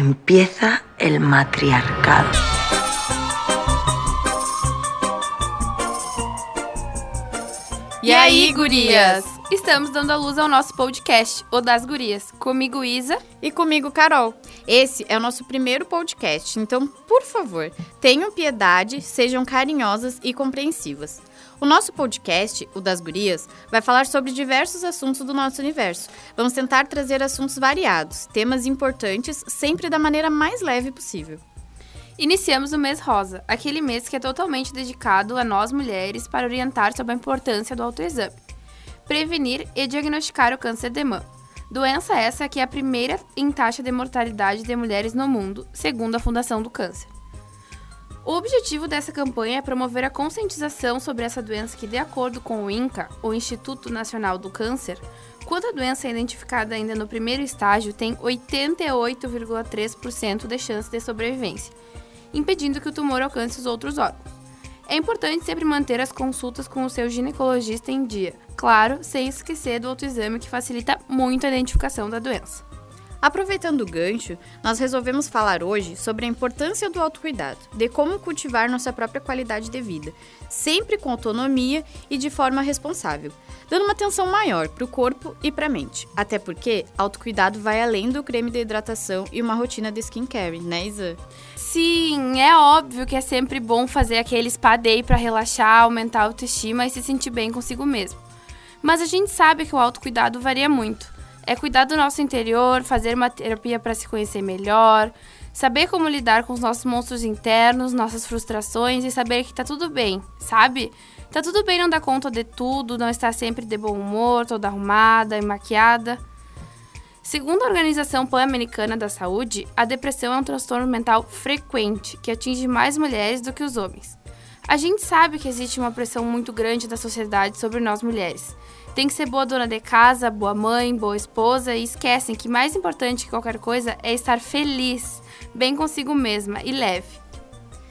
empieza el matriarcado. E aí, gurias? Estamos dando a luz ao nosso podcast, O das Gurias. Comigo, Isa. E comigo, Carol. Esse é o nosso primeiro podcast, então, por favor, tenham piedade, sejam carinhosas e compreensivas. O nosso podcast, o das Gurias, vai falar sobre diversos assuntos do nosso universo. Vamos tentar trazer assuntos variados, temas importantes, sempre da maneira mais leve possível. Iniciamos o mês rosa, aquele mês que é totalmente dedicado a nós mulheres para orientar sobre a importância do autoexame, prevenir e diagnosticar o câncer de mama. Doença essa que é a primeira em taxa de mortalidade de mulheres no mundo, segundo a Fundação do Câncer. O objetivo dessa campanha é promover a conscientização sobre essa doença que, de acordo com o INCA, o Instituto Nacional do Câncer, quando a doença é identificada ainda no primeiro estágio, tem 88,3% de chance de sobrevivência, impedindo que o tumor alcance os outros órgãos. É importante sempre manter as consultas com o seu ginecologista em dia, claro, sem esquecer do autoexame que facilita muito a identificação da doença. Aproveitando o gancho, nós resolvemos falar hoje sobre a importância do autocuidado, de como cultivar nossa própria qualidade de vida, sempre com autonomia e de forma responsável, dando uma atenção maior para o corpo e para a mente. Até porque autocuidado vai além do creme de hidratação e uma rotina de skincare, né, Isa? Sim, é óbvio que é sempre bom fazer aquele spa day para relaxar, aumentar a autoestima e se sentir bem consigo mesmo. Mas a gente sabe que o autocuidado varia muito é cuidar do nosso interior, fazer uma terapia para se conhecer melhor, saber como lidar com os nossos monstros internos, nossas frustrações e saber que tá tudo bem, sabe? Tá tudo bem não dar conta de tudo, não estar sempre de bom humor, toda arrumada e maquiada. Segundo a Organização Pan-Americana da Saúde, a depressão é um transtorno mental frequente que atinge mais mulheres do que os homens. A gente sabe que existe uma pressão muito grande da sociedade sobre nós mulheres. Tem que ser boa dona de casa, boa mãe, boa esposa e esquecem que mais importante que qualquer coisa é estar feliz, bem consigo mesma e leve.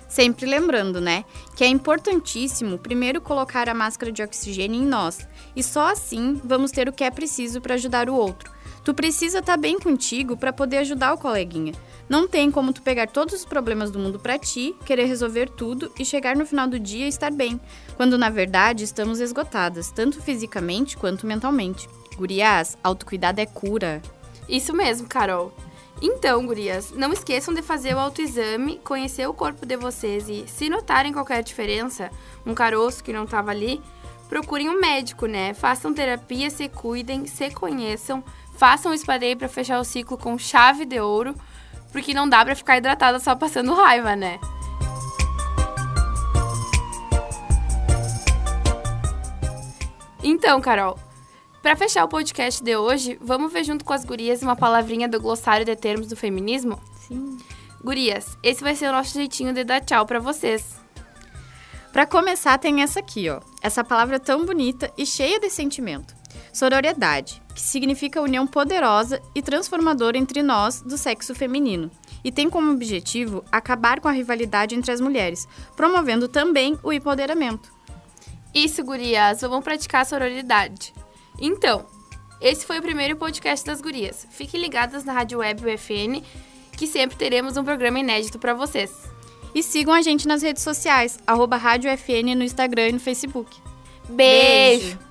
Sempre lembrando, né, que é importantíssimo primeiro colocar a máscara de oxigênio em nós, e só assim vamos ter o que é preciso para ajudar o outro. Tu precisa estar tá bem contigo para poder ajudar o coleguinha. Não tem como tu pegar todos os problemas do mundo para ti, querer resolver tudo e chegar no final do dia e estar bem, quando na verdade estamos esgotadas, tanto fisicamente quanto mentalmente. Gurias, autocuidado é cura. Isso mesmo, Carol. Então, gurias, não esqueçam de fazer o autoexame, conhecer o corpo de vocês e, se notarem qualquer diferença, um caroço que não estava ali, procurem um médico, né? Façam terapia, se cuidem, se conheçam, façam o espadei para fechar o ciclo com chave de ouro porque não dá para ficar hidratada só passando raiva, né? Então, Carol, para fechar o podcast de hoje, vamos ver junto com as gurias uma palavrinha do glossário de termos do feminismo? Sim. Gurias, esse vai ser o nosso jeitinho de dar tchau para vocês. Para começar, tem essa aqui, ó. Essa palavra tão bonita e cheia de sentimento. Sororidade, que significa união poderosa e transformadora entre nós do sexo feminino, e tem como objetivo acabar com a rivalidade entre as mulheres, promovendo também o empoderamento. Isso, gurias, vamos praticar a sororidade. Então, esse foi o primeiro podcast das gurias. Fiquem ligadas na Rádio Web UFN, que sempre teremos um programa inédito para vocês. E sigam a gente nas redes sociais, arroba Rádio FN no Instagram e no Facebook. Beijo. Beijo.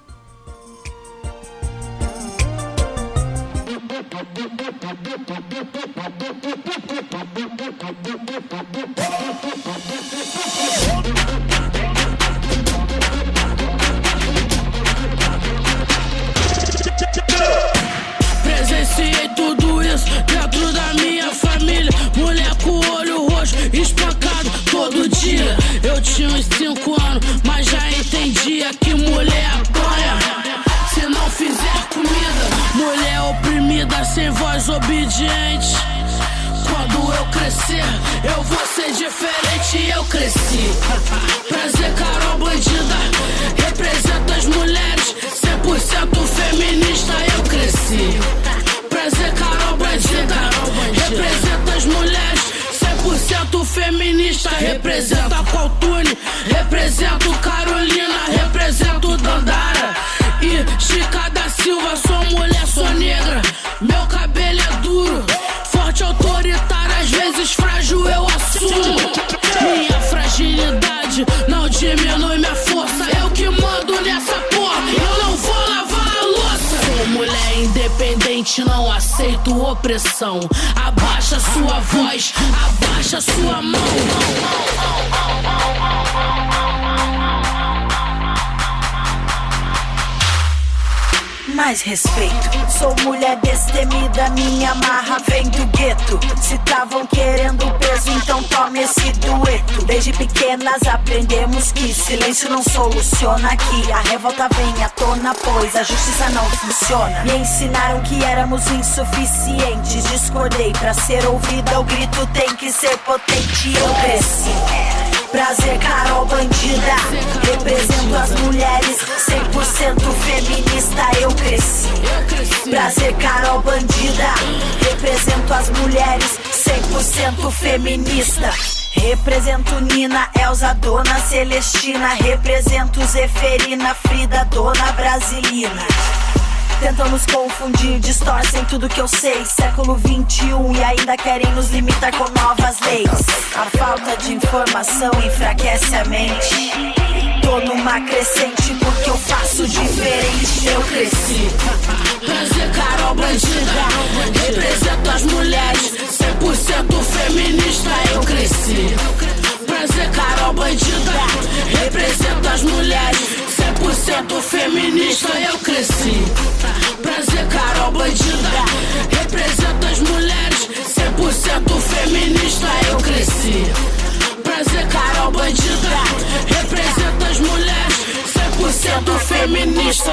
Presenciei tudo isso dentro da minha família. Mulher com olho roxo. Eu tinha uns 5 anos, mas já entendia que mulher apanha. Se não fizer comida, mulher oprimida, sem voz obediente. Quando eu crescer, eu vou ser diferente. Eu cresci. Prazer, Carol Bandida. Representa as mulheres, feminista. Representa Coltune, represento Carolina, represento Dandara. E Chica da Silva, sou mulher, sou negra. Não aceito opressão. Abaixa sua voz, abaixa sua mão. Mais respeito. Sou mulher destemida, minha marra vem do gueto. Se estavam querendo peso, então tome esse dueto. Desde pequenas aprendemos que silêncio não soluciona aqui. A revolta vem à tona, pois a justiça não funciona. Me ensinaram que éramos insuficientes. Discordei pra ser ouvida, o grito tem que ser potente. Eu cresci. Prazer, Carol Bandida. Represento as mulheres, 100% Prazer, Carol Bandida. Represento as mulheres, 100% feminista. Represento Nina, Elza, Dona Celestina. Represento Zeferina, Frida, Dona Brasilina. Tentam nos confundir, distorcem tudo que eu sei. Século 21 e ainda querem nos limitar com novas leis. A falta de informação enfraquece a mente. Tô numa crescente porque eu faço diferente. Eu cresci. Prazer, Carol Bandida. Represento as mulheres, 100% feminista. Eu cresci. Prazer, Carol Bandida. Represento as mulheres, 100% feminista. Eu cresci. Prazer, Carol Bandida. Represento as mulheres, 100% feminista. Eu cresci. 100% feminista.